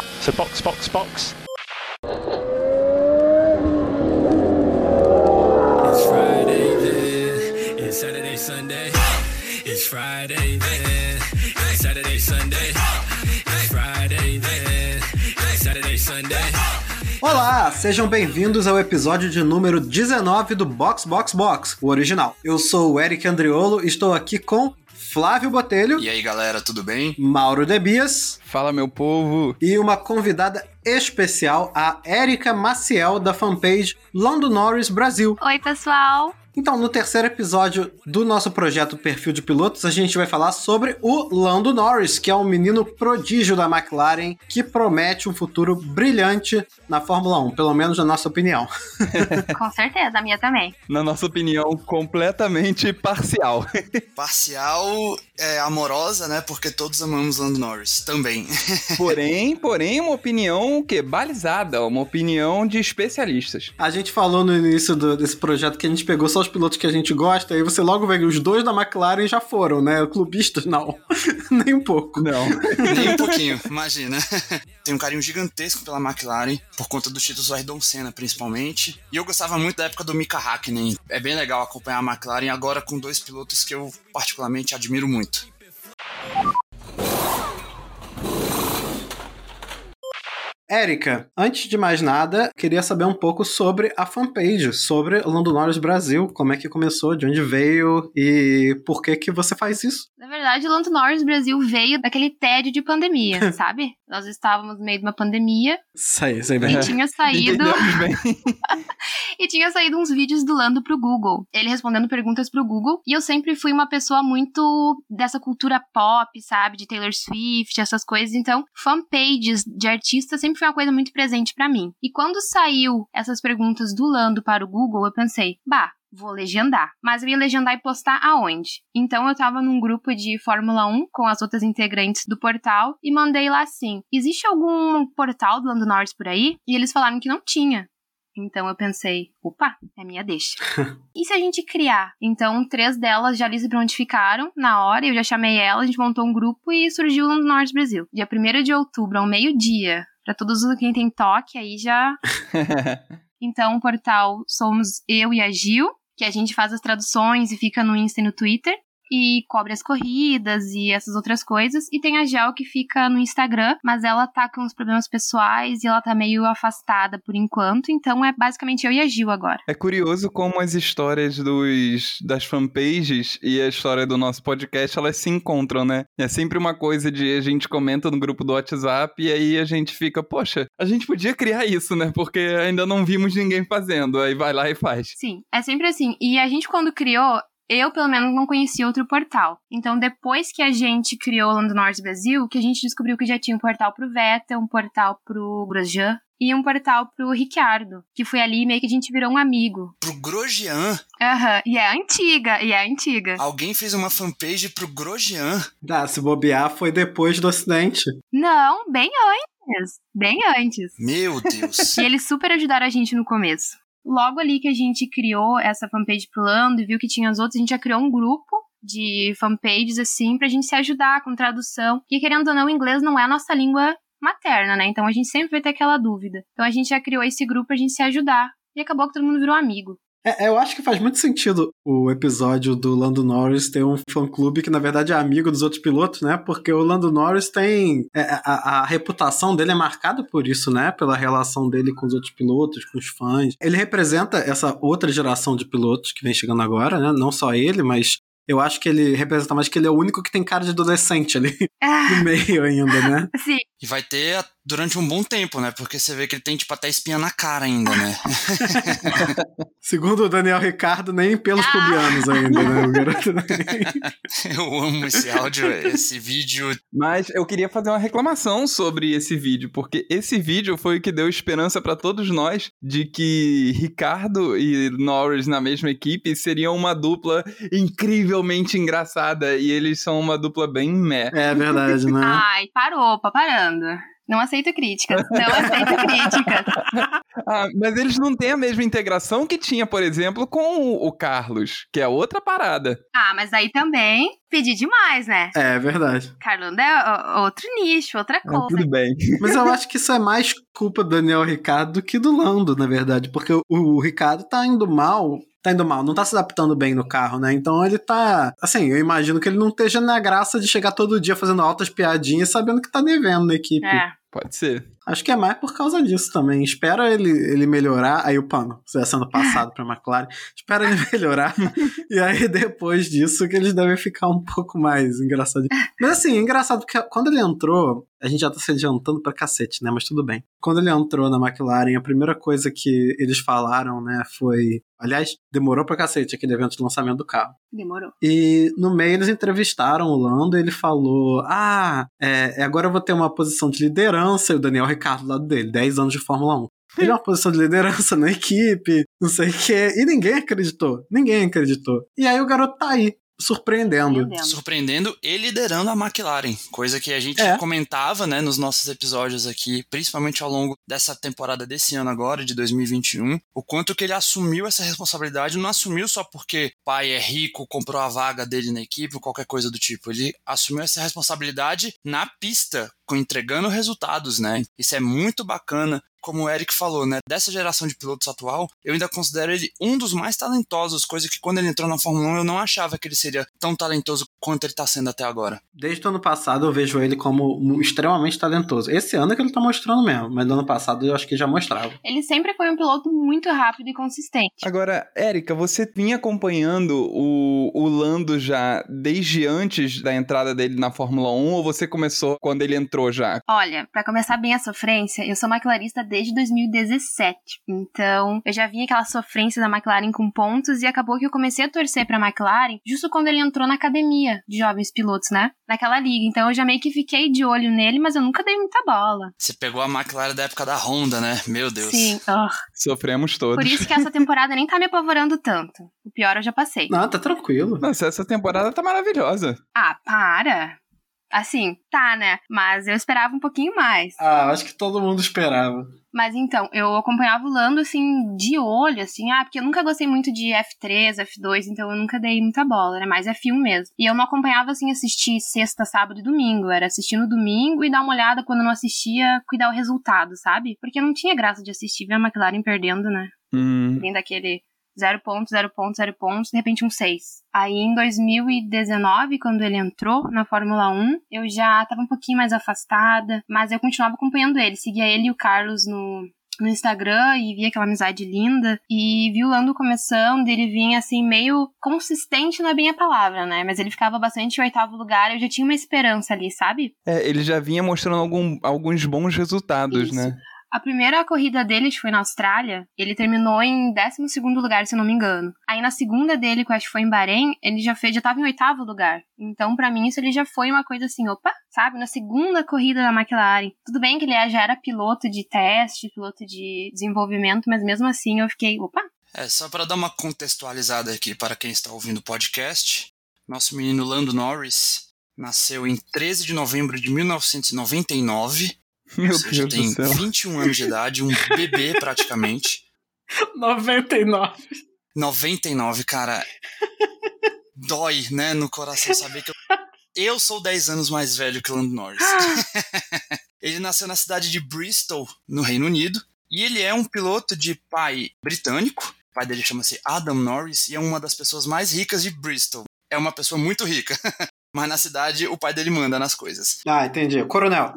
So box, box, box. It's Friday then. It's Saturday, Sunday. It's Friday then. It's Saturday, Sunday. It's Friday then. It's Saturday, Sunday. Olá, sejam bem-vindos ao episódio de número 19 do Box Box Box, o original. Eu sou o Eric Andriolo e estou aqui com Flávio Botelho, E aí, galera, tudo bem? Mauro Debias Fala, meu povo! e uma convidada especial, a Érica Maciel, da fanpage Lando Norris Brasil. Oi, pessoal. Então, no terceiro episódio do nosso projeto Perfil de Pilotos, a gente vai falar sobre o Lando Norris, que é um menino prodígio da McLaren que promete um futuro brilhante na Fórmula 1, pelo menos na nossa opinião. Com certeza, a minha também. Na nossa opinião, completamente parcial. Parcial é amorosa, né? Porque todos amamos Lando Norris também. Porém, porém, uma opinião o quê? Balizada, uma opinião de especialistas. A gente falou no início do- desse projeto que a gente pegou só os pilotos que a gente gosta, e você logo vê que os dois da McLaren já foram, né? Clubistas, não. Nem um pouco. Não. Nem um pouquinho, imagina. Tem um carinho gigantesco pela McLaren, por conta dos títulos do Ayrton Senna, principalmente. E eu gostava muito da época do Mika Hakkinen. É bem legal acompanhar a McLaren agora com dois pilotos que eu particularmente admiro muito. Érica, antes de mais nada, queria saber um pouco sobre a fanpage, sobre o Lando Norris Brasil, como é que começou, de onde veio e por que que você faz isso. Na verdade, o Lando Norris Brasil veio daquele tédio de pandemia, sabe? Nós estávamos no meio de uma pandemia Sei, sei e bem. tinha saído e tinha saído uns vídeos do Lando pro Google. Ele respondendo perguntas pro Google. E eu sempre fui uma pessoa muito dessa cultura pop, sabe? De Taylor Swift, essas coisas. Então, fanpages de artistas sempre foi uma coisa muito presente pra mim. E quando saiu essas perguntas do Lando para o Google, eu pensei, bah. Vou legendar. Mas eu ia legendar e postar aonde? Então eu tava num grupo de Fórmula 1 com as outras integrantes do portal e mandei lá assim: existe algum portal do Lando Norris por aí? E eles falaram que não tinha. Então eu pensei, opa, é minha deixa. e se a gente criar? Então, três delas já ali se prontificaram na hora, eu já chamei ela, a gente montou um grupo e surgiu o Norte Brasil. Dia 1 de outubro, ao meio-dia. Pra todos quem tem toque, aí já. Então, o portal somos eu e a Gil, que a gente faz as traduções e fica no Insta e no Twitter. E cobre as corridas e essas outras coisas. E tem a Gel que fica no Instagram, mas ela tá com uns problemas pessoais e ela tá meio afastada por enquanto. Então é basicamente eu e a Gil agora. É curioso como as histórias dos, das fanpages e a história do nosso podcast, elas se encontram, né? É sempre uma coisa de a gente comenta no grupo do WhatsApp e aí a gente fica, poxa, a gente podia criar isso, né? Porque ainda não vimos ninguém fazendo. Aí vai lá e faz. Sim, é sempre assim. E a gente, quando criou, eu, pelo menos, não conhecia outro portal. Então, depois que a gente criou o Lando Norris Brasil, que a gente descobriu que já tinha um portal pro Vettel, um portal pro Grosjean e um portal pro Ricciardo. Que foi ali meio que a gente virou um amigo. Pro Grosjean, Aham, e é antiga, e é antiga. alguém fez uma fanpage pro Grosjean. Ah, se bobear, foi depois do acidente. Não, bem antes. Bem antes. Meu Deus. E eles super ajudaram a gente no começo. Logo ali que a gente criou essa fanpage pro Lando e viu que tinha as outras, a gente já criou um grupo de fanpages, assim, pra gente se ajudar com tradução. E querendo ou não, o inglês não é a nossa língua materna, né? Então a gente sempre vai ter aquela dúvida. Então a gente já criou esse grupo pra gente se ajudar. E acabou que todo mundo virou amigo. É, eu acho que faz muito sentido o episódio do Lando Norris ter um fã-clube que, na verdade, é amigo dos outros pilotos, né? Porque o Lando Norris tem... é, a, a reputação dele é marcada por isso, né? Pela relação dele com os outros pilotos, com os fãs. Ele representa essa outra geração de pilotos que vem chegando agora, né? Não só ele, mas eu acho que ele representa mais que ele é o único que tem cara de adolescente ali Ah, no meio ainda, né? sim. E vai ter a- durante um bom tempo, né? Porque você vê que ele tem, tipo, até espinha na cara ainda, né? Segundo o Daniel Ricardo, nem pelos Ah. pubianos ainda, né? O garoto nem... Eu amo esse áudio, esse vídeo. Mas eu queria fazer uma reclamação sobre esse vídeo, porque esse vídeo foi o que deu esperança pra todos nós de que Ricardo e Norris na mesma equipe seriam uma dupla incrivelmente engraçada e eles são uma dupla bem meh. É verdade, né? Ai, parou, opa, parando. Lando. Não aceito críticas. Não aceito críticas. Ah, mas eles não têm a mesma integração que tinha, por exemplo, com o, o Carlos, que é outra parada. Ah, mas aí também pedi demais, né? É, verdade. Carlando é outro nicho, outra Ah, coisa. tudo bem. Mas eu acho que isso é mais culpa do Daniel Ricardo do que do Lando, na verdade. Porque o, o Ricardo tá indo mal. Tá indo mal, não tá se adaptando bem no carro, né? Então ele tá. Assim, eu imagino que ele não esteja na graça de chegar todo dia fazendo altas piadinhas sabendo que tá devendo na equipe. É. Pode ser. Acho que é mais por causa disso também. Espera ele, ele melhorar. Aí o pano, você sendo passado pra McLaren. Espera ele melhorar. e aí depois disso que eles devem ficar um pouco mais engraçados. Mas assim, é engraçado porque quando ele entrou, a gente já tá se adiantando pra cacete, né? Mas tudo bem. Quando ele entrou na McLaren, a primeira coisa que eles falaram, né, foi. Aliás, demorou pra cacete aquele evento de lançamento do carro. Demorou. E no meio eles entrevistaram o Lando e ele falou: Ah, é, agora eu vou ter uma posição de liderança, e o Daniel Ricardo do lado dele, 10 anos de Fórmula 1. Ele é uma posição de liderança na equipe, não sei o quê. E ninguém acreditou. Ninguém acreditou. E aí o garoto tá aí, surpreendendo. Surpreendendo e liderando a McLaren, coisa que a gente É. comentava, né, nos nossos episódios aqui, principalmente ao longo dessa temporada desse ano agora, de 2021, o quanto que ele assumiu essa responsabilidade, não assumiu só porque o pai é rico, comprou a vaga dele na equipe ou qualquer coisa do tipo, ele assumiu essa responsabilidade na pista, com entregando resultados, né? Isso é muito bacana. Como o Eric falou, né? Dessa geração de pilotos atual, eu ainda considero ele um dos mais talentosos, coisa que quando ele entrou na Fórmula 1 eu não achava que ele seria tão talentoso quanto ele tá sendo até agora. Desde o ano passado eu vejo ele como um- extremamente talentoso. Esse ano é que ele tá mostrando mesmo, mas no ano passado eu acho que já mostrava. Ele sempre foi um piloto muito rápido e consistente. Agora, Érica, você vinha acompanhando o, o Lando já desde antes da entrada dele na Fórmula 1 ou você começou quando ele entrou já? Olha, pra começar bem a sofrência, eu sou McLarista desde 2017. Então, eu já vi aquela sofrência da McLaren com pontos e acabou que eu comecei a torcer pra McLaren justo quando ele entrou na academia de jovens pilotos, né? Naquela liga. Então, eu já meio que fiquei de olho nele, mas eu nunca dei muita bola. Você pegou a McLaren da época da Honda, né? Meu Deus. Sim. ah. Sofremos todos. Por isso que essa temporada nem tá me apavorando tanto. O pior eu já passei. Não, tá tranquilo. Nossa, essa temporada tá maravilhosa. Ah, para! Assim, tá, né? Mas eu esperava um pouquinho mais. Ah, acho que todo mundo esperava. Mas então, eu acompanhava o Lando, assim, de olho, assim, ah, porque eu nunca gostei muito de F3, F2, então eu nunca dei muita bola, era mais F1 mesmo. E eu não acompanhava, assim, assistir sexta, sábado e domingo, era assistir no domingo e dar uma olhada quando não assistia, cuidar o resultado, sabe? Porque não tinha graça de assistir ver a McLaren perdendo, né? Hum. Daquele 0 pontos, 0 pontos, 0 pontos, de repente um 6. Aí em 2019, quando ele entrou na Fórmula 1, eu já tava um pouquinho mais afastada, mas eu continuava acompanhando ele, seguia ele e o Carlos no, no Instagram e via aquela amizade linda. E vi o Lando começando, ele vinha assim, meio consistente, não é bem a palavra, né? Mas ele ficava bastante em oitavo lugar, eu já tinha uma esperança ali, sabe? É, ele já vinha mostrando algum- alguns bons resultados, Isso. né? A primeira corrida dele, que foi na Austrália, ele terminou em 12 lugar, se eu não me engano. Aí na segunda dele, que acho que foi em Bahrein, ele já fez, já tava em oitavo lugar. Então, pra mim, isso ele já foi uma coisa assim, opa, sabe? Na segunda corrida da McLaren. Tudo bem que ele já era piloto de teste, piloto de desenvolvimento, mas mesmo assim eu fiquei, opa, É, só para dar uma contextualizada aqui para quem está ouvindo o podcast, nosso menino Lando Norris nasceu em 13 de novembro de 1999, Meu ou seja, Deus tem do céu. 21 anos de idade, um bebê praticamente. 99. 99, cara. Dói, né, no coração saber que eu, eu sou 10 anos mais velho que o Lando Norris. ele nasceu na cidade de Bristol, no Reino Unido, e ele é um piloto de pai britânico. O pai dele chama-se Adam Norris e é uma das pessoas mais ricas de Bristol. É uma pessoa muito rica. Mas na cidade o pai dele manda nas coisas. Ah, entendi. Coronel.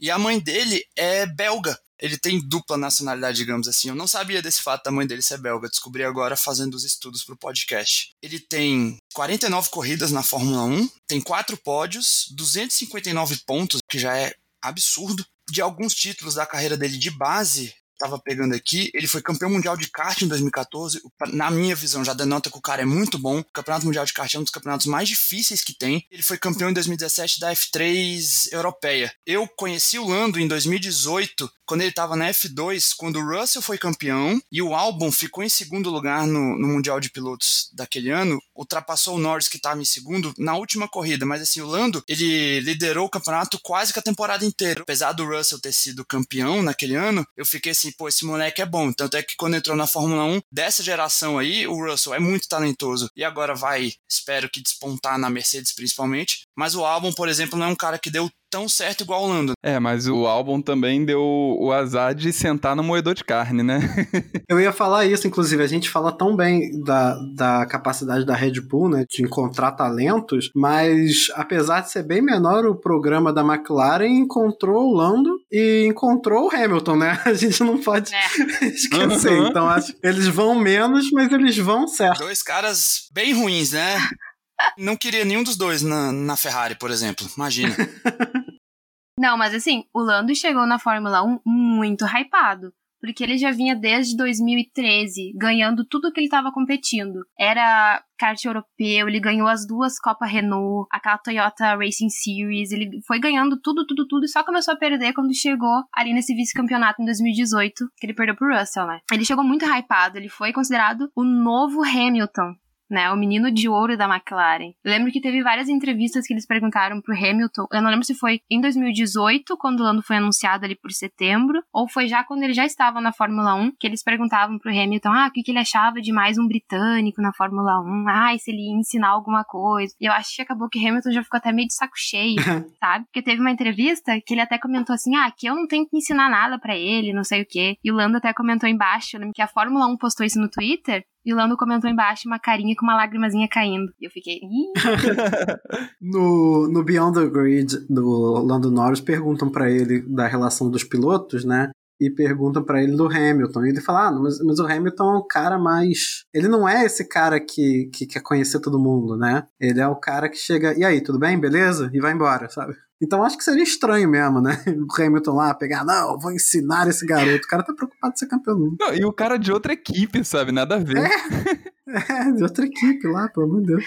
E a mãe dele é belga. Ele tem dupla nacionalidade, digamos assim. Eu não sabia desse fato da mãe dele ser belga. Descobri agora fazendo os estudos pro podcast. Ele tem 49 corridas na Fórmula 1, tem quatro pódios, 259 pontos, que já é absurdo. De alguns títulos da carreira dele de base, tava pegando aqui, ele foi campeão mundial de kart em 2014. Na minha visão, já denota que o cara é muito bom. O Campeonato Mundial de Kart é um dos campeonatos mais difíceis que tem. Ele foi campeão em 2017 da F3 europeia. Eu conheci o Lando em 2018 quando ele tava na F2, quando o Russell foi campeão e o Albon ficou em segundo lugar no, no Mundial de Pilotos daquele ano, ultrapassou o Norris que tava em segundo na última corrida, mas assim, o Lando, ele liderou o campeonato quase que a temporada inteira. Apesar do Russell ter sido campeão naquele ano, eu fiquei assim, pô, esse moleque é bom. Tanto é que quando entrou na Fórmula 1, dessa geração aí, o Russell é muito talentoso. E agora vai, espero que despontar na Mercedes principalmente. Mas o Albon, por exemplo, não é um cara que deu tão certo igual o Lando. É, mas o álbum também deu o azar de sentar no moedor de carne, né? Eu ia falar isso, inclusive, a gente fala tão bem da, da capacidade da Red Bull, né, de encontrar talentos, mas apesar de ser bem menor, o programa da McLaren encontrou o Lando e encontrou o Hamilton, né? A gente não pode É. esquecer. Uhum. Então, acho que eles vão menos, mas eles vão certo. Dois caras bem ruins, né? Não queria nenhum dos dois na, na Ferrari, por exemplo. Imagina. Não, mas assim, o Lando chegou na Fórmula 1 muito hypado. Porque ele já vinha desde 2013 ganhando tudo que ele estava competindo. Era kart europeu, ele ganhou as duas Copa Renault, aquela Toyota Racing Series, ele foi ganhando tudo, tudo, tudo e só começou a perder quando chegou ali nesse vice-campeonato em 2018, que ele perdeu pro Russell, né? Ele chegou muito hypado, ele foi considerado o novo Hamilton né? O menino de ouro da McLaren. Eu lembro que teve várias entrevistas que eles perguntaram pro Hamilton. Eu não lembro se foi em 2018, quando o Lando foi anunciado ali por setembro, ou foi já quando ele já estava na Fórmula 1, que eles perguntavam pro Hamilton, ah, o que, que ele achava de mais um britânico na Fórmula 1? Ah, se ele ia ensinar alguma coisa. E eu acho que acabou que Hamilton já ficou até meio de saco cheio, sabe? Porque teve uma entrevista que ele até comentou assim, ah, que eu não tenho que ensinar nada para ele, não sei o quê. E o Lando até comentou embaixo, lembro que a Fórmula 1 postou isso no Twitter, e o Lando comentou embaixo uma carinha com uma lágrimazinha caindo. E eu fiquei. No, no Beyond the Grid do Lando Norris, perguntam pra ele da relação dos pilotos, né? E perguntam pra ele do Hamilton. E ele fala: Ah, mas, mas o Hamilton é um cara mais. Ele não é esse cara que, que quer conhecer todo mundo, né? Ele é o cara que chega. E aí, tudo bem? Beleza? E vai embora, sabe? Então acho que seria estranho mesmo, né? O Hamilton lá pegar, não, vou ensinar esse garoto. O cara tá preocupado de ser campeão. Não, e o cara de outra equipe, sabe? Nada a ver. É, de outra equipe lá, pelo amor de Deus.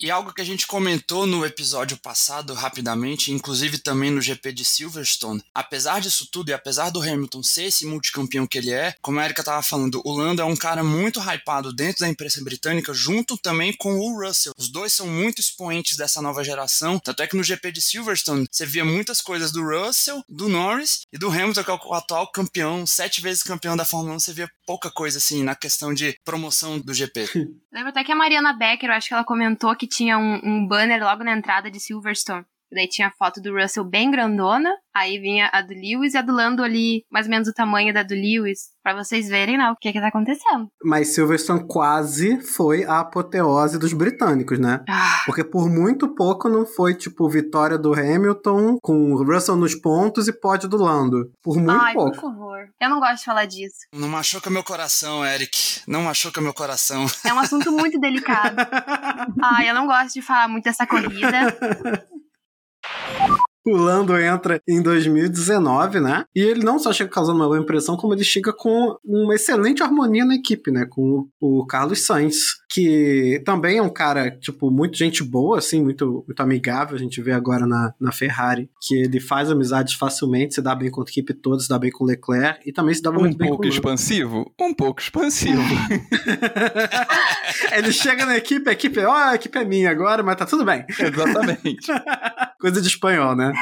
E algo que a gente comentou no episódio passado, rapidamente, inclusive também no GP de Silverstone, apesar disso tudo e apesar do Hamilton ser esse multicampeão que ele é, como a Erika tava falando, o Lando é um cara muito hypado dentro da imprensa britânica, junto também com o Russell. Os dois são muito expoentes dessa nova geração, tanto é que no GP de Silverstone você via muitas coisas do Russell, do Norris e do Hamilton, que é o atual campeão, sete vezes campeão da Fórmula 1, você via pouca coisa assim na questão de promoção do GP. Lembro até que a Mariana Becker, eu acho que ela comentou que tinha um, um banner logo na entrada de Silverstone. Daí tinha a foto do Russell bem grandona, aí vinha a do Lewis e a do Lando ali, mais ou menos o tamanho da do Lewis, pra vocês verem, né, o que que tá acontecendo. Mas Silverstone quase foi a apoteose dos britânicos, né? Ah, Porque por muito pouco não foi, tipo, vitória do Hamilton com o Russell nos pontos e pódio do Lando. Por muito ai, por pouco. favor. Eu não gosto de falar disso. Não machuca meu coração, Eric. Não machuca meu coração. É um assunto muito delicado. Ai, eu não gosto de falar muito dessa corrida. you O Lando entra em 2019, né? E ele não só chega causando uma boa impressão, como ele chega com uma excelente harmonia na equipe, né? Com o Carlos Sainz, que também é um cara, tipo, muito gente boa, assim, muito, muito amigável. A gente vê agora na, na Ferrari que ele faz amizades facilmente, se dá bem com a equipe toda, se dá bem com o Leclerc e também se dá Um muito bem com pouco o Lando. expansivo? Um pouco expansivo. ele chega na equipe, a equipe, ó, a equipe é minha agora, mas tá tudo bem. Exatamente. Coisa de espanhol, né?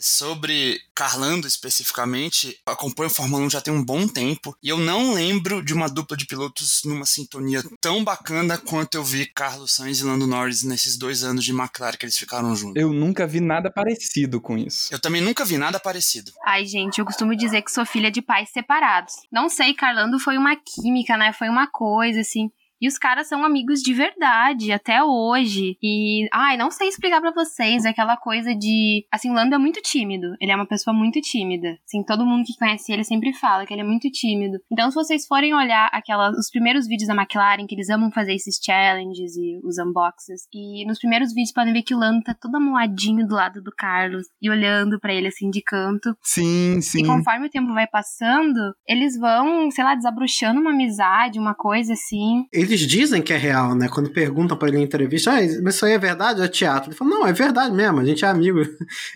Sobre Carlando especificamente, acompanho a Fórmula 1 já tem um bom tempo e eu não lembro de uma dupla de pilotos numa sintonia tão bacana quanto eu vi Carlos Sainz e Lando Norris nesses dois anos de McLaren que eles ficaram juntos. Eu nunca vi nada parecido com isso. Eu também nunca vi nada parecido. Ai, gente, eu costumo dizer que sou filha de pais separados. Não sei, Carlando foi uma química, né? Foi uma coisa, assim. E os caras são amigos de verdade, até hoje. E, ai, não sei explicar pra vocês, é aquela coisa de. Assim, o Lando é muito tímido. Ele é uma pessoa muito tímida. Assim, todo mundo que conhece ele sempre fala que ele é muito tímido. Então, se vocês forem olhar aquela, os primeiros vídeos da McLaren, que eles amam fazer esses challenges e os unboxes, e nos primeiros vídeos podem ver que o Lando tá todo amuladinho do lado do Carlos e olhando pra ele assim de canto. Sim, sim. E conforme o tempo vai passando, eles vão, sei lá, desabrochando uma amizade, uma coisa assim. Eles eles dizem que é real, né? Quando perguntam para ele em entrevista, ah, mas isso aí é verdade ou é teatro? Ele fala, não, é verdade mesmo, a gente é amigo.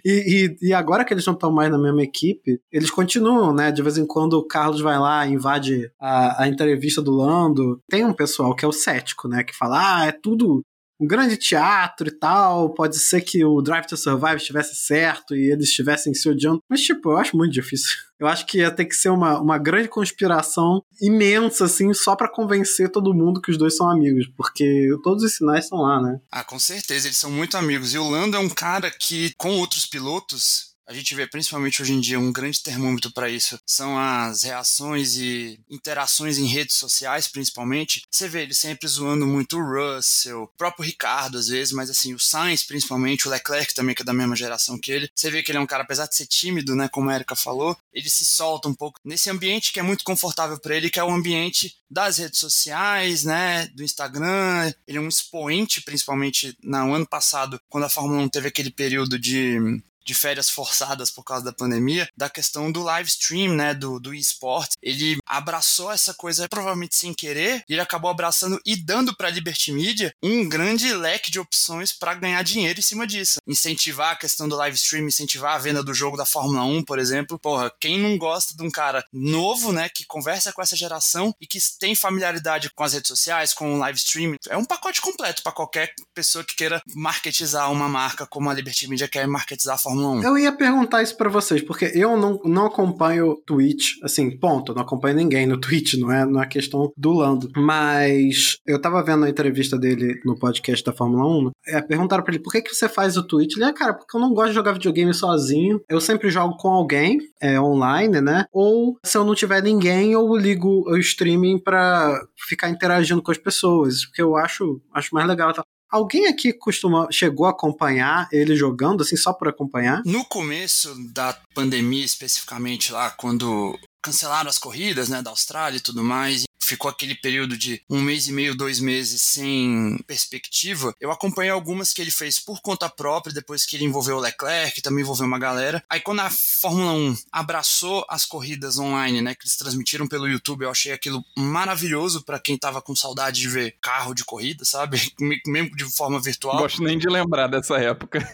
E, e, e agora que eles não estão mais na mesma equipe, eles continuam, né? De vez em quando o Carlos vai lá, invade a, a entrevista do Lando. Tem um pessoal que é o cético, né? Que fala, ah, é tudo um grande teatro e tal. Pode ser que o Drive to Survive estivesse certo e eles estivessem se odiando. Mas, tipo, eu acho muito difícil. Eu acho que ia ter que ser uma, uma grande conspiração imensa, assim, só para convencer todo mundo que os dois são amigos. Porque todos os sinais estão lá, né? Ah, com certeza, eles são muito amigos. E o Lando é um cara que, com outros pilotos, a gente vê principalmente hoje em dia um grande termômetro para isso são as reações e interações em redes sociais, principalmente. Você vê ele sempre zoando muito o Russell, o próprio Ricardo às vezes, mas assim, o Sainz principalmente, o Leclerc também, que é da mesma geração que ele. Você vê que ele é um cara, apesar de ser tímido, né, como a Erika falou, ele se solta um pouco nesse ambiente que é muito confortável para ele, que é o ambiente das redes sociais, né, do Instagram. Ele é um expoente, principalmente no ano passado, quando a Fórmula 1 teve aquele período de de férias forçadas por causa da pandemia, da questão do live stream, né, do, do eSport. Ele abraçou essa coisa provavelmente sem querer, e ele acabou abraçando e dando para a Liberty Media um grande leque de opções para ganhar dinheiro em cima disso. Incentivar a questão do live stream, incentivar a venda do jogo da Fórmula 1, por exemplo. Porra, quem não gosta de um cara novo, né, que conversa com essa geração e que tem familiaridade com as redes sociais, com o live stream, é um pacote completo para qualquer pessoa que queira marketizar uma marca como a Liberty Media quer marketizar a Fórmula Fórmula 1. Eu ia perguntar isso para vocês, porque eu não, não acompanho Twitch, assim, ponto, não acompanho ninguém no Twitch, não é, não é questão do Lando. Mas eu tava vendo a entrevista dele no podcast da Fórmula 1, é, perguntaram pra ele, por que, que você faz o Twitch? Ele, é, cara, porque eu não gosto de jogar videogame sozinho, eu sempre jogo com alguém, é, online, né? Ou se eu não tiver ninguém, eu ligo o streaming pra ficar interagindo com as pessoas, porque eu acho, acho mais legal. Alguém aqui costuma, chegou a acompanhar ele jogando, assim, só por acompanhar? No começo da pandemia, especificamente lá, quando cancelaram as corridas, né, da Austrália e tudo mais, ficou aquele período de um mês e meio, dois meses sem perspectiva, eu acompanhei algumas que ele fez por conta própria, depois que ele envolveu o Leclerc, também envolveu uma galera. Aí quando a Fórmula 1 abraçou as corridas online, né, que eles transmitiram pelo YouTube, eu achei aquilo maravilhoso para quem tava com saudade de ver carro de corrida, sabe? Mesmo de forma virtual. Gosto nem de lembrar dessa época.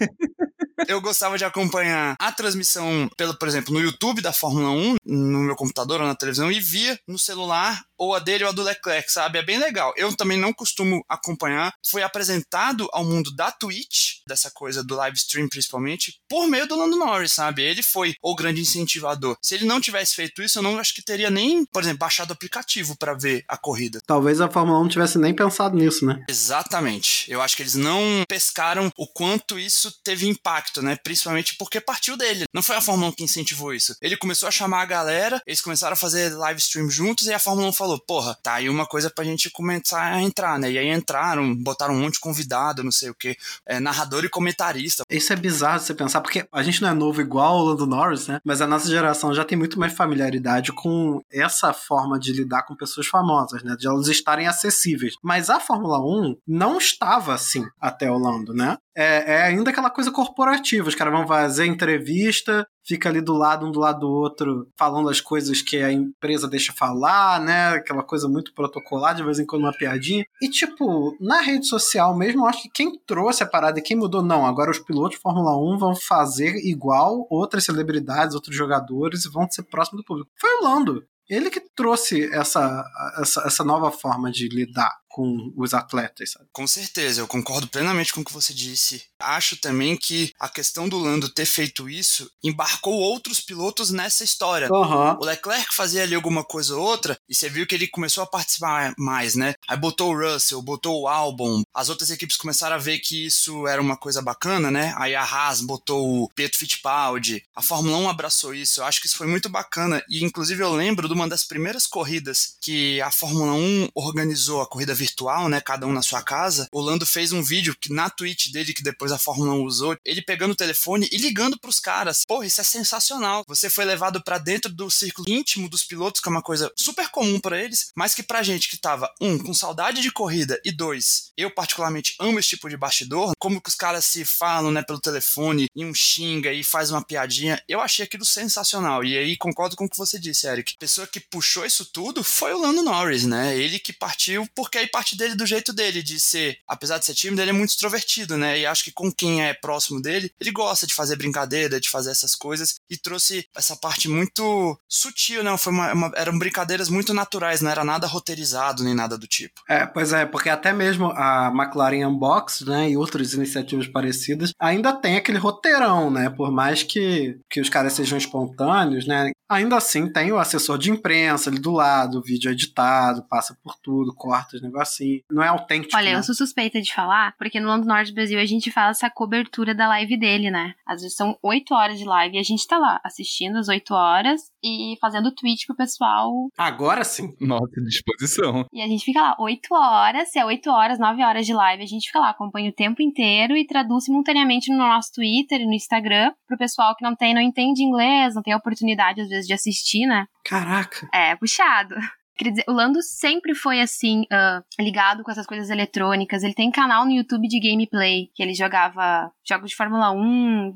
eu gostava de acompanhar a transmissão, pelo, por exemplo, no YouTube da Fórmula 1, no meu computador ou na televisão, e via no celular ou a dele ou a do Leclerc, sabe? É bem legal. Eu também não costumo acompanhar. Foi apresentado ao mundo da Twitch, dessa coisa do live stream principalmente, por meio do Lando Norris, sabe? Ele foi o grande incentivador. Se ele não tivesse feito isso, eu não acho que teria nem, por exemplo, baixado o aplicativo para ver a corrida. Talvez a Fórmula 1 não tivesse nem pensado nisso, né? Exatamente. Eu acho que eles não pescaram o quanto isso teve impacto, né? Principalmente porque partiu dele. Não foi a Fórmula 1 que incentivou isso. Ele começou a chamar a galera, eles começaram a fazer live stream juntos e a Fórmula 1 falou falou, porra, tá aí uma coisa pra gente começar a entrar, né? E aí entraram, botaram um monte de convidado, não sei o que, é, narrador e comentarista. Isso é bizarro você pensar, porque a gente não é novo igual o Lando Norris, né? Mas a nossa geração já tem muito mais familiaridade com essa forma de lidar com pessoas famosas, né? De elas estarem acessíveis. Mas a Fórmula 1 não estava assim até o Lando, né? É, é ainda aquela coisa corporativa. Os caras vão fazer entrevista, fica ali do lado, um do lado do outro, falando as coisas que a empresa deixa falar, né? Aquela coisa muito protocolar, de vez em quando uma piadinha. E, tipo, na rede social mesmo, eu acho que quem trouxe a parada e quem mudou, não. Agora os pilotos de Fórmula 1 vão fazer igual outras celebridades, outros jogadores e vão ser próximos do público. Foi o Lando. Ele que trouxe essa, essa, essa nova forma de lidar com os atletas, sabe? Com certeza, eu concordo plenamente com o que você disse. Acho também que a questão do Lando ter feito isso embarcou outros pilotos nessa história. Uhum. O Leclerc fazia ali alguma coisa ou outra e você viu que ele começou a participar mais, né? Aí botou o Russell, botou o Albon, as outras equipes começaram a ver que isso era uma coisa bacana, né? Aí a Haas botou o Pietro Fittipaldi, a Fórmula 1 abraçou isso. Eu acho que isso foi muito bacana e inclusive eu lembro de uma das primeiras corridas que a Fórmula 1 organizou, a corrida virtual, né? Cada um na sua casa. O Lando fez um vídeo que na Twitch dele, que depois a Fórmula 1 usou, ele pegando o telefone e ligando pros caras. Porra, isso é sensacional. Você foi levado para dentro do círculo íntimo dos pilotos, que é uma coisa super comum para eles, mas que pra gente que tava, um, com saudade de corrida, e dois, eu particularmente amo esse tipo de bastidor, como que os caras se falam, né, pelo telefone, e um xinga e faz uma piadinha. Eu achei aquilo sensacional. E aí concordo com o que você disse, Eric. A pessoa que puxou isso tudo foi o Lando Norris, né? Ele que partiu porque aí parte dele do jeito dele, de ser, apesar de ser tímido, ele é muito extrovertido, né? E acho que com quem é próximo dele, ele gosta de fazer brincadeira, de fazer essas coisas, e trouxe essa parte muito sutil, né? Foi uma, uma, eram brincadeiras muito naturais, não era nada roteirizado nem nada do tipo. É, pois é, porque até mesmo a McLaren Unbox, né, e outras iniciativas parecidas, ainda tem aquele roteirão, né? Por mais que, que os caras sejam espontâneos, né? Ainda assim tem o assessor de imprensa ali do lado, o vídeo editado, passa por tudo, corta os negocinhos. Não é autêntico. Olha, né? eu sou suspeita de falar, porque no Lando Norte do Brasil a gente faz essa cobertura da live dele, né? Às vezes são oito horas de live e a gente tá lá assistindo as oito horas e fazendo tweet pro pessoal. Agora sim. Nossa, disposição. E a gente fica lá oito horas, se é oito horas, nove horas de live, a gente fica lá, acompanha o tempo inteiro e traduz simultaneamente no nosso Twitter e no Instagram pro pessoal que não tem, não entende inglês, não tem oportunidade às vezes de assistir, né? Caraca. É, puxado. Quer dizer, o Lando sempre foi assim, uh, ligado com essas coisas eletrônicas. Ele tem canal no YouTube de gameplay, que ele jogava jogos de Fórmula 1, uh,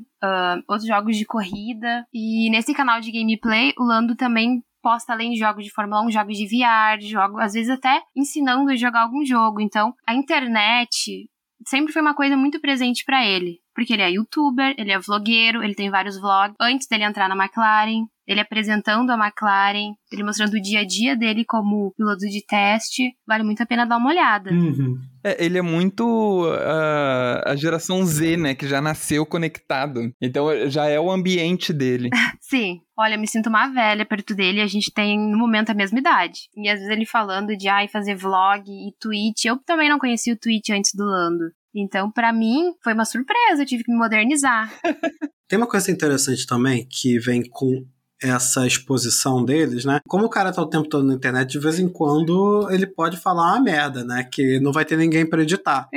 outros jogos de corrida. E nesse canal de gameplay, o Lando também posta além de jogos de Fórmula 1, jogos de VR, jogos, às vezes até ensinando a jogar algum jogo. Então, a internet sempre foi uma coisa muito presente para ele. Porque ele é youtuber, ele é vlogueiro, ele tem vários vlogs. Antes dele entrar na McLaren, ele apresentando a McLaren, ele mostrando o dia a dia dele como piloto de teste. Vale muito a pena dar uma olhada. Uhum. É, ele é muito uh, a geração Z, né? Que já nasceu conectado. Então já é o ambiente dele. Sim. Olha, eu me sinto uma velha perto dele. A gente tem, no momento, a mesma idade. E às vezes ele falando de ai, fazer vlog e tweet. Eu também não conhecia o tweet antes do Lando. Então, para mim, foi uma surpresa. Eu tive que me modernizar. Tem uma coisa interessante também que vem com essa exposição deles, né? Como o cara tá o tempo todo na internet, de vez em quando ele pode falar uma merda, né? Que não vai ter ninguém pra editar.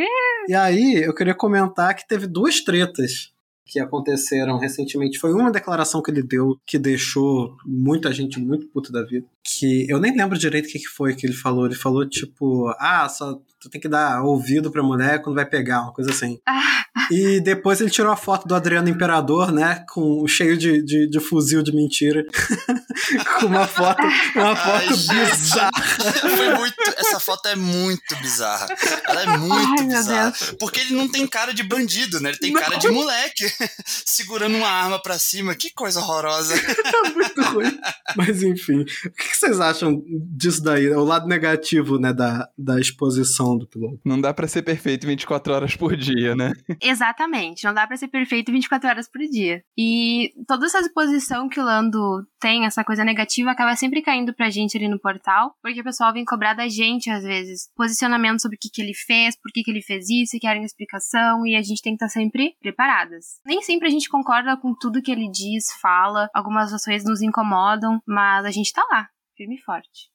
E aí, eu queria comentar que teve duas tretas que aconteceram recentemente. Foi uma declaração que ele deu que deixou muita gente muito puta da vida. Que eu nem lembro direito o que que foi que ele falou. Ele falou tipo, ah, só tu tem que dar ouvido pra mulher quando vai pegar, uma coisa assim. E depois ele tirou a foto do Adriano Imperador, né? Com cheio de, de, de fuzil de mentira. com uma foto, uma foto Ai, bizarra. Foi muito. Essa foto é muito bizarra. Ela é muito Ai, bizarra. Porque ele não tem cara de bandido, né? Ele tem cara de moleque. Segurando uma arma pra cima. Que coisa horrorosa. Tá muito ruim. Mas enfim, o que que vocês acham disso daí? O lado negativo, né, da, da exposição do piloto. Não dá pra ser perfeito 24 horas por dia, né? Exatamente. Não dá pra ser perfeito 24 horas por dia. E toda essa exposição que o Lando tem, essa coisa negativa, acaba sempre caindo pra gente ali no portal, porque o pessoal vem cobrar da gente, às vezes, posicionamento sobre o que, que ele fez, por que, que ele fez isso, querem explicação, e a gente tem que estar sempre preparadas. Nem sempre a gente concorda com tudo que ele diz, fala, algumas ações nos incomodam, mas a gente tá lá, firme e forte.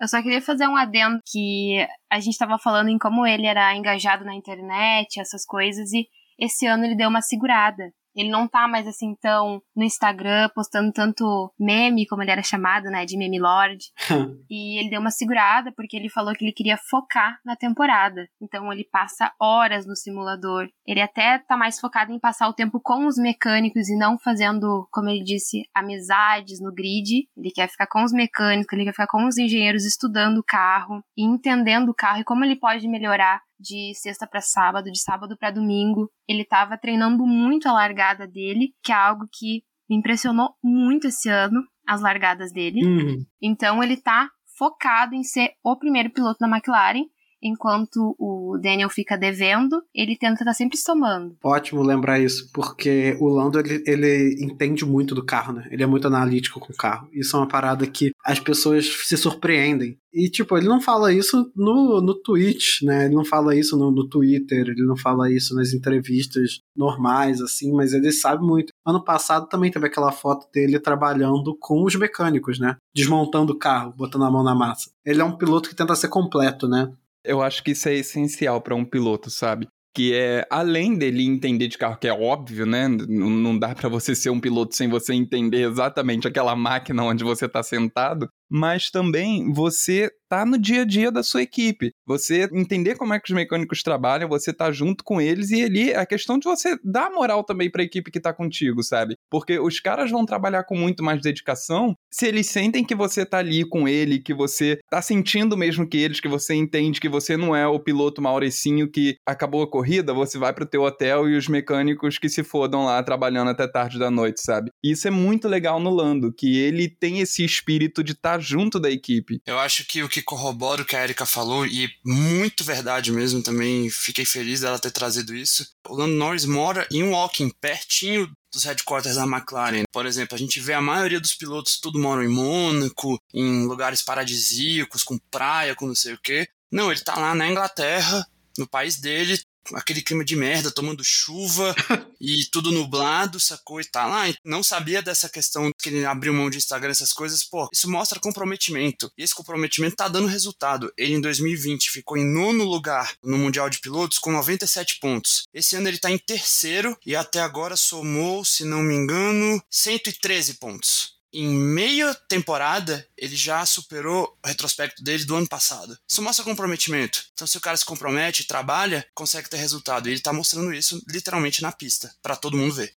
Eu só queria fazer um adendo que a gente tava falando em como ele era engajado na internet, essas coisas, e esse ano ele deu uma segurada. Ele não tá mais assim tão no Instagram postando tanto meme, como ele era chamado, né, de meme lord. E ele deu uma segurada porque ele falou que ele queria focar na temporada. Então ele passa horas no simulador. Ele até tá mais focado em passar o tempo com os mecânicos e não fazendo, como ele disse, amizades no grid. Ele quer ficar com os mecânicos, ele quer ficar com os engenheiros estudando o carro e entendendo o carro e como ele pode melhorar de sexta para sábado, de sábado para domingo. Ele estava treinando muito a largada dele, que é algo que me impressionou muito esse ano, as largadas dele. Uhum. Então ele tá focado em ser o primeiro piloto da McLaren, enquanto o Daniel fica devendo, ele tenta estar sempre somando. Ótimo lembrar isso, porque o Lando ele, ele entende muito do carro, né? Ele é muito analítico com o carro. Isso é uma parada que as pessoas se surpreendem. E, tipo, ele não fala isso no, no Twitch, né? Ele não fala isso no, no Twitter, ele não fala isso nas entrevistas normais, assim, mas ele sabe muito. Ano passado também teve aquela foto dele trabalhando com os mecânicos, né? Desmontando o carro, botando a mão na massa. Ele é um piloto que tenta ser completo, né? Eu acho que isso é essencial pra um piloto, sabe? Que é, além dele entender de carro, que é óbvio, né? Não dá pra você ser um piloto sem você entender exatamente aquela máquina onde você tá sentado. Mas também você tá no dia a dia da sua equipe. Você entender como é que os mecânicos trabalham, você tá junto com eles e ali é a questão de você dar moral também para a equipe que tá contigo, sabe? Porque os caras vão trabalhar com muito mais dedicação se eles sentem que você tá ali com ele, que você tá sentindo mesmo que eles, que você entende que você não é o piloto Mauricinho que acabou a corrida, você vai pro teu hotel e os mecânicos que se fodam lá trabalhando até tarde da noite, sabe? E isso é muito legal no Lando, que ele tem esse espírito de estar tá junto da equipe. Eu acho que o que corrobora o que a Erika falou, e muito verdade mesmo, também fiquei feliz dela ter trazido isso. O Lando Norris mora em Walking, pertinho dos headquarters da McLaren. Por exemplo, a gente vê a maioria dos pilotos tudo moram em Mônaco, em lugares paradisíacos, com praia, com não sei o quê. Não, ele tá lá na Inglaterra, no país dele, aquele clima de merda, tomando chuva e tudo nublado, sacou? E tá lá. Não sabia dessa questão que ele abriu mão de Instagram, essas coisas. Pô, isso mostra comprometimento. E esse comprometimento tá dando resultado. Ele, em 2020, ficou em nono lugar no Mundial de Pilotos com 97 pontos. Esse ano ele tá em terceiro e até agora somou, se não me engano, 113 pontos em meia temporada, ele já superou o retrospecto dele do ano passado. Isso mostra comprometimento. Então, se o cara se compromete, trabalha, consegue ter resultado. E ele tá mostrando isso literalmente na pista, para todo mundo ver.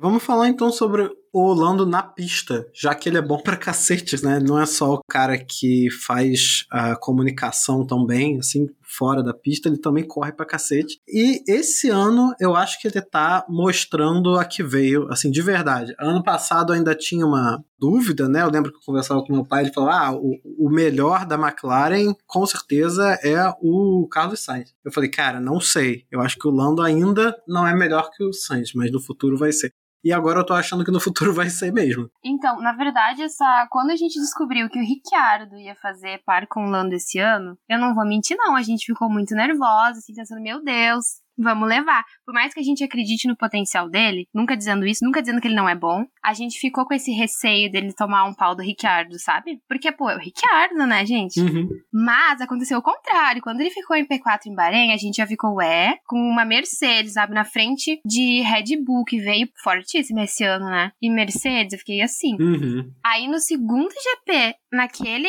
Vamos falar então sobre o Lando na pista, já que ele é bom pra cacete, né? Não é só o cara que faz a comunicação tão bem, assim, fora da pista, ele também corre pra cacete. E esse ano eu acho que ele tá mostrando a que veio, assim, de verdade. Ano passado ainda tinha uma dúvida, né? Eu lembro que eu conversava com meu pai, ele falou: ah, o, o melhor da McLaren com certeza é o Carlos Sainz. Eu falei, cara, não sei. Eu acho que o Lando ainda não é melhor que o Sainz, mas no futuro vai ser. E agora eu tô achando que no futuro vai ser mesmo. Então, na verdade, essa quando a gente descobriu que o Ricciardo ia fazer par com o Lando esse ano, eu não vou mentir não, a gente ficou muito nervosa, assim, pensando, meu Deus, vamos levar. Por mais que a gente acredite no potencial dele, nunca dizendo isso, nunca dizendo que ele não é bom, a gente ficou com esse receio dele tomar um pau do Ricciardo, sabe? Porque, pô, é o Ricciardo, né, gente? Uhum. Mas aconteceu o contrário. Quando ele ficou em P4 em Bahrein, a gente já ficou, é, com uma Mercedes, sabe, na frente de Red Bull, que veio fortíssima esse ano, né? E Mercedes, eu fiquei assim. Uhum. Aí no segundo GP, naquele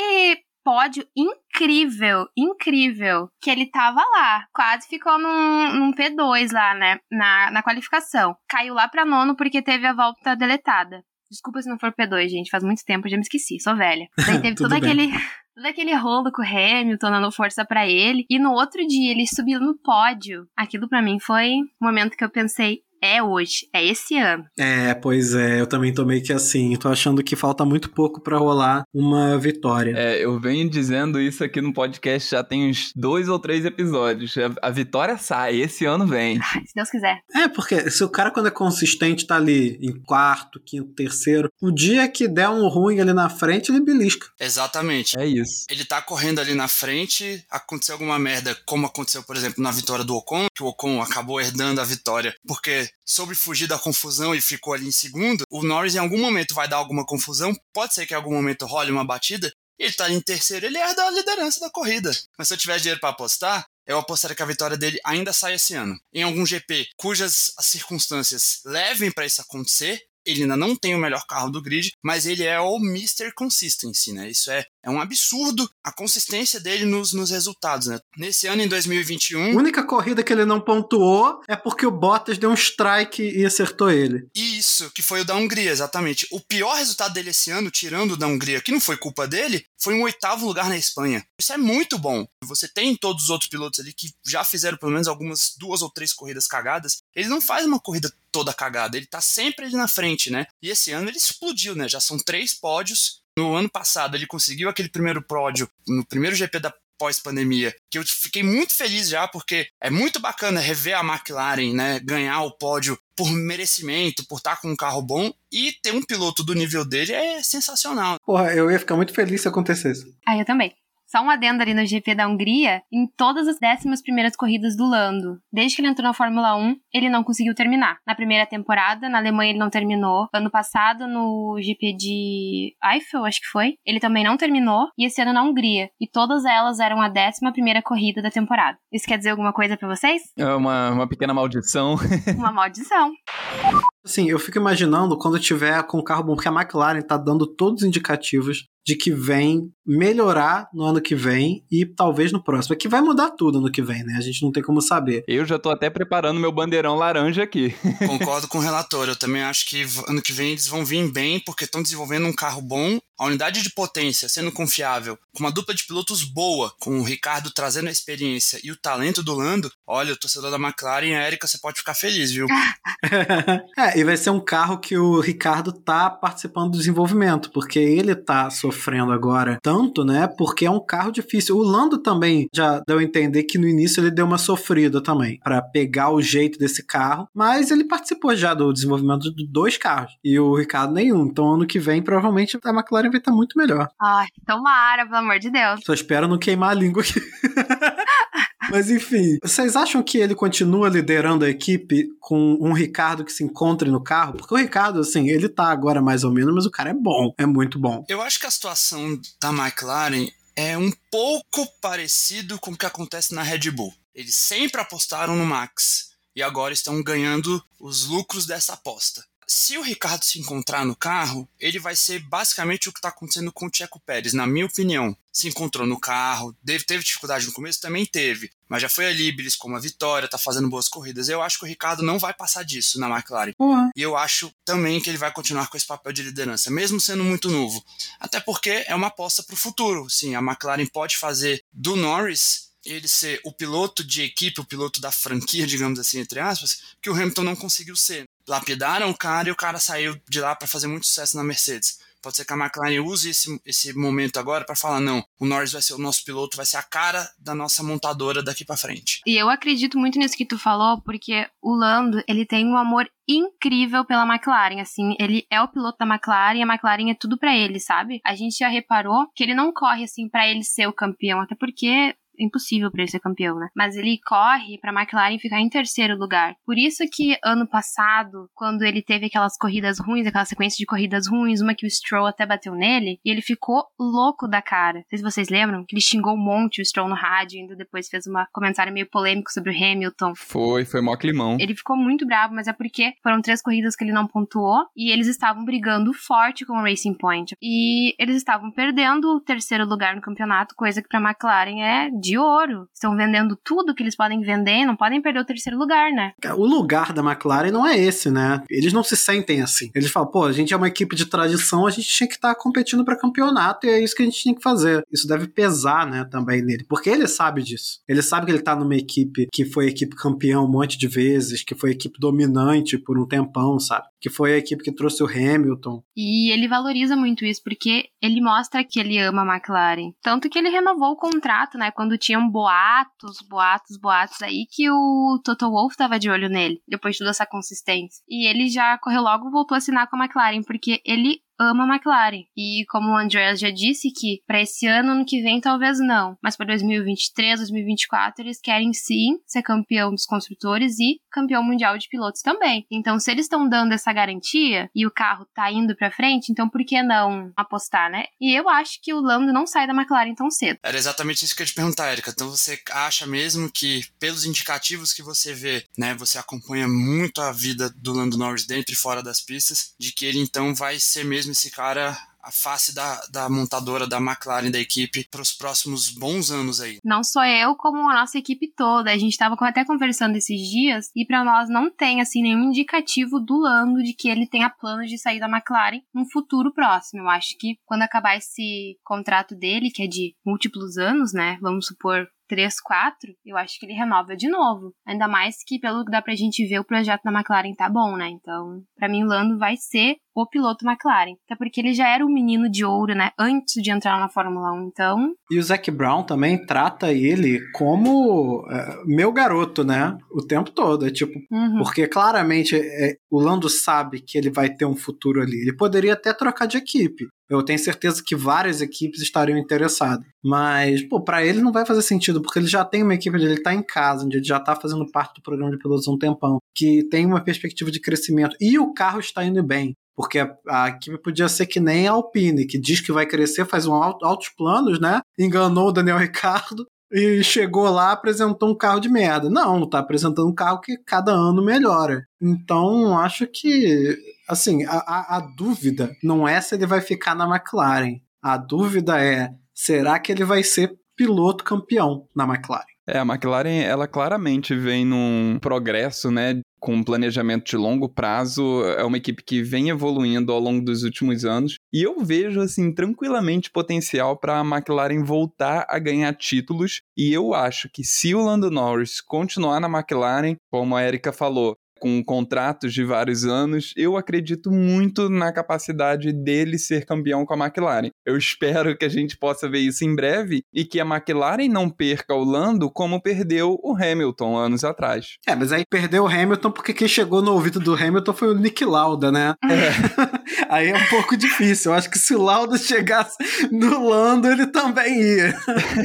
pódio incrível, incrível, que ele tava lá. Quase ficou num, num P2 lá, né? Na, na qualificação. Caiu lá pra nono porque teve a volta deletada. Desculpa se não for P2, gente. Faz muito tempo, já me esqueci. Sou velha. Daí teve todo aquele. Todo aquele rolo com o Hamilton dando força para ele. E no outro dia ele subiu no pódio. Aquilo para mim foi um momento que eu pensei: é hoje, é esse ano. É, pois é, eu também tô meio que assim, tô achando que falta muito pouco para rolar uma vitória. É, eu venho dizendo isso aqui no podcast já tem uns dois ou três episódios. A, a vitória sai, esse ano vem. Ai, se Deus quiser. É, porque se o cara quando é consistente tá ali em quarto, quinto, terceiro, o dia que der um ruim ali na frente, ele belisca. Exatamente. É isso. Ele tá correndo ali na frente, aconteceu alguma merda, como aconteceu, por exemplo, na vitória do Ocon, que o Ocon acabou herdando a vitória, porque soube fugir da confusão e ficou ali em segundo, o Norris em algum momento vai dar alguma confusão, pode ser que em algum momento role uma batida, ele tá ali em terceiro, ele herda a liderança da corrida. Mas se eu tivesse dinheiro para apostar, eu apostaria que a vitória dele ainda sai esse ano. Em algum GP cujas circunstâncias levem para isso acontecer, ele ainda não tem o melhor carro do grid, mas ele é o Mr. Consistency, né? Isso é, é um absurdo a consistência dele nos, nos resultados, né? Nesse ano, em 2021. A única corrida que ele não pontuou é porque o Bottas deu um strike e acertou ele. Isso, que foi o da Hungria, exatamente. O pior resultado dele esse ano, tirando o da Hungria, que não foi culpa dele, foi um oitavo lugar na Espanha. Isso é muito bom. Você tem todos os outros pilotos ali que já fizeram pelo menos algumas duas ou três corridas cagadas. Ele não faz uma corrida toda cagada, ele tá sempre ali na frente, né? E esse ano ele explodiu, né? Já são três pódios. No ano passado ele conseguiu aquele primeiro pódio no primeiro GP da pós-pandemia, que eu fiquei muito feliz já, porque é muito bacana rever a McLaren, né, ganhar o pódio por merecimento, por estar com um carro bom, e ter um piloto do nível dele é sensacional. Porra, eu ia ficar muito feliz se acontecesse. Ah, eu também. Só um adendo ali no GP da Hungria, em todas as décimas primeiras corridas do Lando. Desde que ele entrou na Fórmula 1, ele não conseguiu terminar. Na primeira temporada, na Alemanha ele não terminou. Ano passado, no GP de Eiffel, acho que foi, ele também não terminou. E esse ano na Hungria. E todas elas eram a décima primeira corrida da temporada. Isso quer dizer alguma coisa para vocês? É uma, uma pequena maldição. uma maldição. Assim, eu fico imaginando quando tiver com o carro bom, porque a McLaren tá dando todos os indicativos de que vem melhorar no ano que vem e talvez no próximo. É que vai mudar tudo no que vem, né? A gente não tem como saber. Eu já tô até preparando meu bandeirão laranja aqui. Concordo com o relator. Eu também acho que ano que vem eles vão vir bem, porque estão desenvolvendo um carro bom, a unidade de potência sendo confiável, com uma dupla de pilotos boa, com o Ricardo trazendo a experiência e o talento do Lando. Olha, o torcedor da McLaren, a Erika, você pode ficar feliz, viu? é, e vai ser um carro que o Ricardo tá participando do desenvolvimento, porque ele tá sofrendo agora tanto, né? Porque é um carro difícil. O Lando também já deu a entender que no início ele deu uma sofrida também para pegar o jeito desse carro, mas ele participou já do desenvolvimento de dois carros e o Ricardo nenhum. Então ano que vem provavelmente a McLaren vai estar muito melhor. Ai, tomara, pelo amor de Deus. Só espero não queimar a língua aqui. Mas enfim, vocês acham que ele continua liderando a equipe com um Ricardo que se encontre no carro? Porque o Ricardo, assim, ele tá agora mais ou menos, mas o cara é bom, é muito bom. Eu acho que a situação da McLaren é um pouco parecido com o que acontece na Red Bull. Eles sempre apostaram no Max e agora estão ganhando os lucros dessa aposta se o Ricardo se encontrar no carro, ele vai ser basicamente o que está acontecendo com o Checo Pérez, na minha opinião. Se encontrou no carro, teve, teve dificuldade no começo, também teve, mas já foi ali, com uma vitória, tá fazendo boas corridas. Eu acho que o Ricardo não vai passar disso na McLaren. Uhum. E eu acho também que ele vai continuar com esse papel de liderança, mesmo sendo muito novo. Até porque é uma aposta para o futuro. Sim, a McLaren pode fazer do Norris ele ser o piloto de equipe, o piloto da franquia, digamos assim, entre aspas, que o Hamilton não conseguiu ser lapidaram o cara e o cara saiu de lá para fazer muito sucesso na Mercedes. Pode ser que a McLaren use esse, esse momento agora para falar: não, o Norris vai ser o nosso piloto, vai ser a cara da nossa montadora daqui para frente. E eu acredito muito nisso que tu falou, porque o Lando, ele tem um amor incrível pela McLaren, assim, ele é o piloto da McLaren e a McLaren é tudo para ele, sabe? A gente já reparou que ele não corre assim para ele ser o campeão, até porque impossível para ele ser campeão, né? Mas ele corre para a McLaren ficar em terceiro lugar. Por isso que ano passado, quando ele teve aquelas corridas ruins, aquela sequência de corridas ruins, uma que o Stroll até bateu nele, e ele ficou louco da cara. Não sei se vocês lembram que ele xingou um monte o Stroll no rádio, e ainda depois fez um comentário meio polêmico sobre o Hamilton. Foi, foi mó climão. Ele ficou muito bravo, mas é porque foram três corridas que ele não pontuou e eles estavam brigando forte com o Racing Point. E eles estavam perdendo o terceiro lugar no campeonato, coisa que para McLaren é de ouro. Estão vendendo tudo que eles podem vender, não podem perder o terceiro lugar, né? O lugar da McLaren não é esse, né? Eles não se sentem assim. Eles falam, pô, a gente é uma equipe de tradição, a gente tinha que estar tá competindo para campeonato e é isso que a gente tinha que fazer. Isso deve pesar, né, também nele, porque ele sabe disso. Ele sabe que ele tá numa equipe que foi equipe campeão um monte de vezes, que foi equipe dominante por um tempão, sabe? Que foi a equipe que trouxe o Hamilton. E ele valoriza muito isso, porque ele mostra que ele ama a McLaren. Tanto que ele renovou o contrato, né, quando tinham boatos, boatos, boatos aí que o Toto Wolff tava de olho nele, depois de toda essa consistência. E ele já correu logo voltou a assinar com a McLaren, porque ele ama a McLaren. E como o Andreas já disse que para esse ano, ano que vem talvez não, mas para 2023, 2024 eles querem sim ser campeão dos construtores e campeão mundial de pilotos também. Então, se eles estão dando essa garantia e o carro tá indo para frente, então por que não apostar, né? E eu acho que o Lando não sai da McLaren tão cedo. Era exatamente isso que eu ia te perguntar, Erika. Então você acha mesmo que pelos indicativos que você vê, né, você acompanha muito a vida do Lando Norris dentro e fora das pistas, de que ele então vai ser mesmo esse cara a face da, da montadora da McLaren da equipe para os próximos bons anos aí. Não só eu, como a nossa equipe toda. A gente estava até conversando esses dias e para nós não tem assim nenhum indicativo do Lando de que ele tenha planos de sair da McLaren no futuro próximo. Eu acho que quando acabar esse contrato dele, que é de múltiplos anos, né? Vamos supor 3, 4, eu acho que ele renova de novo. Ainda mais que, pelo que dá pra gente ver, o projeto da McLaren tá bom, né? Então, para mim, o Lando vai ser o piloto McLaren. Até porque ele já era o menino de ouro, né? Antes de entrar na Fórmula 1, então... E o Zac Brown também trata ele como uh, meu garoto, né? O tempo todo. É tipo... Uhum. Porque, claramente, é, o Lando sabe que ele vai ter um futuro ali. Ele poderia até trocar de equipe. Eu tenho certeza que várias equipes estariam interessadas. Mas, pô, pra ele não vai fazer sentido, porque ele já tem uma equipe onde ele tá em casa, onde ele já tá fazendo parte do programa de pilotos há um tempão, que tem uma perspectiva de crescimento. E o carro está indo bem. Porque a, a, equipe podia ser que nem a Alpine, que diz que vai crescer, faz um alto, altos planos, né? Enganou o Daniel Ricardo e chegou lá apresentou um carro de merda. Não, tá apresentando um carro que cada ano melhora. Então, acho que, assim, a, a, a dúvida não é se ele vai ficar na McLaren. A dúvida é, será que ele vai ser piloto campeão na McLaren? É, a McLaren, ela claramente vem num progresso, né, com um planejamento de longo prazo, é uma equipe que vem evoluindo ao longo dos últimos anos, e eu vejo, assim, tranquilamente potencial para a McLaren voltar a ganhar títulos, e eu acho que se o Lando Norris continuar na McLaren, como a Erika falou, com contratos de vários anos, eu acredito muito na capacidade dele ser campeão com a McLaren. Eu espero que a gente possa ver isso em breve e que a McLaren não perca o Lando como perdeu o Hamilton anos atrás. É, mas aí perdeu o Hamilton porque quem chegou no ouvido do Hamilton foi o Nick Lauda, né? É. aí é um pouco difícil. Eu acho que se o Lauda chegasse no Lando, ele também ia.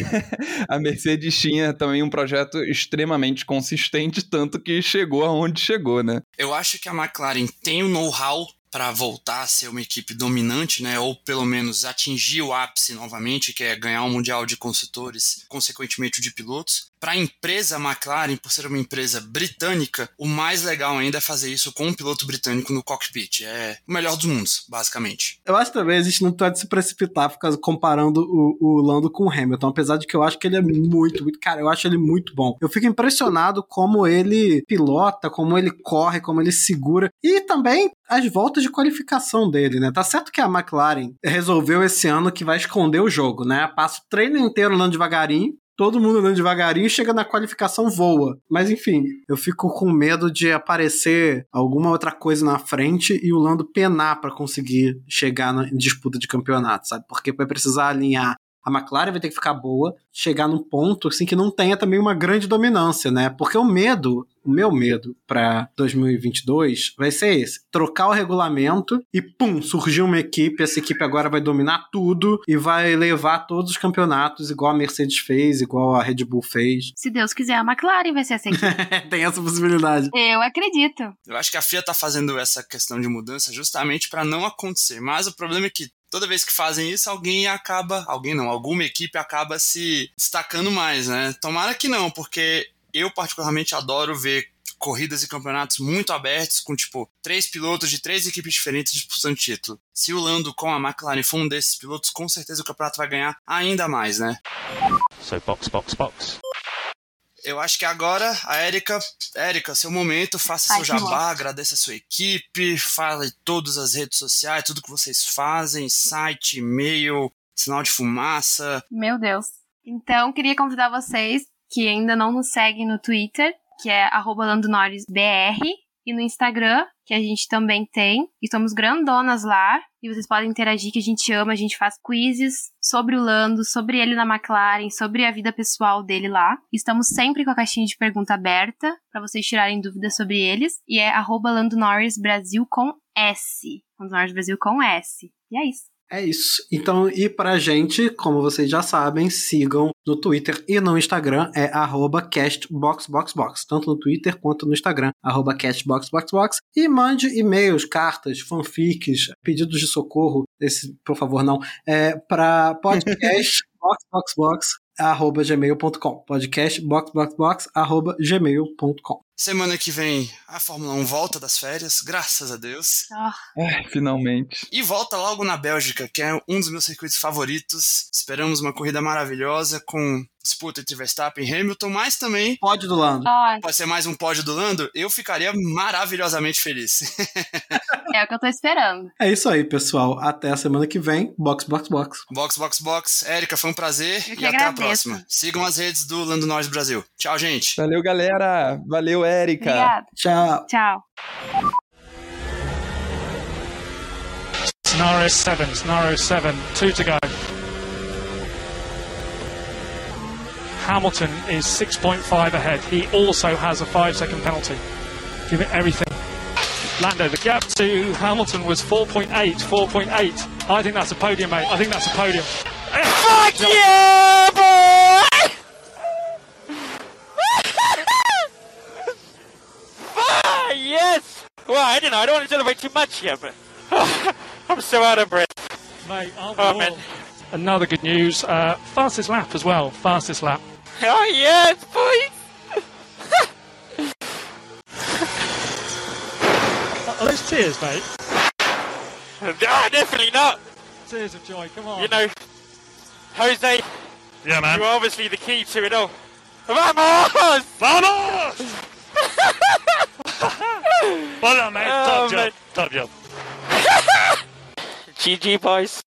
a Mercedes tinha também um projeto extremamente consistente, tanto que chegou aonde chegou né? Eu acho que a McLaren tem o know-how para voltar a ser uma equipe dominante, né, ou pelo menos atingir o ápice novamente, que é ganhar o um mundial de construtores, consequentemente o de pilotos. Para a empresa McLaren, por ser uma empresa britânica, o mais legal ainda é fazer isso com um piloto britânico no cockpit. É o melhor dos mundos, basicamente. Eu acho também a gente não pode se precipitar comparando o, o Lando com o Hamilton, apesar de que eu acho que ele é muito, muito, cara, eu acho ele muito bom. Eu fico impressionado como ele pilota, como ele corre, como ele segura e também as voltas de qualificação dele, né? Tá certo que a McLaren resolveu esse ano que vai esconder o jogo, né? Passa o treino inteiro andando devagarinho, todo mundo andando devagarinho, chega na qualificação, voa. Mas enfim, eu fico com medo de aparecer alguma outra coisa na frente e o Lando penar para conseguir chegar na disputa de campeonato, sabe? Porque vai precisar alinhar a McLaren vai ter que ficar boa, chegar num ponto assim que não tenha também uma grande dominância, né? Porque o medo, o meu medo para 2022 vai ser esse: trocar o regulamento e pum, surgiu uma equipe, essa equipe agora vai dominar tudo e vai levar todos os campeonatos igual a Mercedes fez, igual a Red Bull fez. Se Deus quiser, a McLaren vai ser essa equipe. Tem essa possibilidade. Eu acredito. Eu acho que a FIA tá fazendo essa questão de mudança justamente para não acontecer, mas o problema é que toda vez que fazem isso, alguém acaba, alguém não, alguma equipe acaba se destacando mais, né? Tomara que não, porque eu particularmente adoro ver corridas e campeonatos muito abertos, com tipo três pilotos de três equipes diferentes disputando título. Se o Lando com a McLaren for um desses pilotos, com certeza o campeonato vai ganhar ainda mais, né? So box, box, box eu acho que agora a Érica, Érica, seu momento, faça Ai, seu jabá, agradeça a sua equipe, fale todas as redes sociais, tudo que vocês fazem, site, e-mail, sinal de fumaça. Meu Deus. Então, queria convidar vocês que ainda não nos seguem no Twitter, que é @landonoresbr, e no Instagram, que a gente também tem. E somos grandonas lá. E vocês podem interagir, que a gente ama. A gente faz quizzes sobre o Lando, sobre ele na McLaren, sobre a vida pessoal dele lá. Estamos sempre com a caixinha de pergunta aberta para vocês tirarem dúvidas sobre eles. E é arroba Lando Norris Brasil com S. Lando Norris Brasil com S. E é isso. É isso. Então, e pra gente, como vocês já sabem, sigam no Twitter e no Instagram, é castboxboxbox. Tanto no Twitter quanto no Instagram, castboxboxbox. E mande e-mails, cartas, fanfics, pedidos de socorro, esse, por favor, não, é para podcast boxboxbox arroba gmail.com. Podcast boxboxbox arroba gmail.com. Semana que vem a Fórmula 1 volta das férias, graças a Deus. Oh. É, finalmente. E volta logo na Bélgica, que é um dos meus circuitos favoritos. Esperamos uma corrida maravilhosa com disputa entre Verstappen e Hamilton, mas também. Pódio do Lando. Ai. Pode ser mais um pódio do Lando? Eu ficaria maravilhosamente feliz. é o que eu tô esperando. É isso aí, pessoal. Até a semana que vem. Box, box, box. Box, box, box. Érica, foi um prazer eu e até agradeço. a próxima. Sigam as redes do Lando Norris Brasil. Tchau, gente. Valeu, galera. Valeu, Érica. Obrigada. Tchau. Tchau. Scenario 7, scenario 7, two to go. Hamilton is 6.5 ahead. He also has a five second penalty. Give it everything. Lando, the gap to Hamilton was 4.8, 4.8. I think that's a podium, mate. I think that's a podium. Fuck yeah, boy! ah, yes! Well, I don't know. I don't want to celebrate too much here, but I'm so out of breath. Mate, oh, man. Another good news. Uh, fastest lap as well. Fastest lap. Oh, yes, boys! Are those tears, mate? No, definitely not. tears of joy. Come on. You know, Jose, Yeah, man. you're obviously the key to it all. Vamos! Vamos! well done, mate. Oh, Top job. Top job. GG, boys.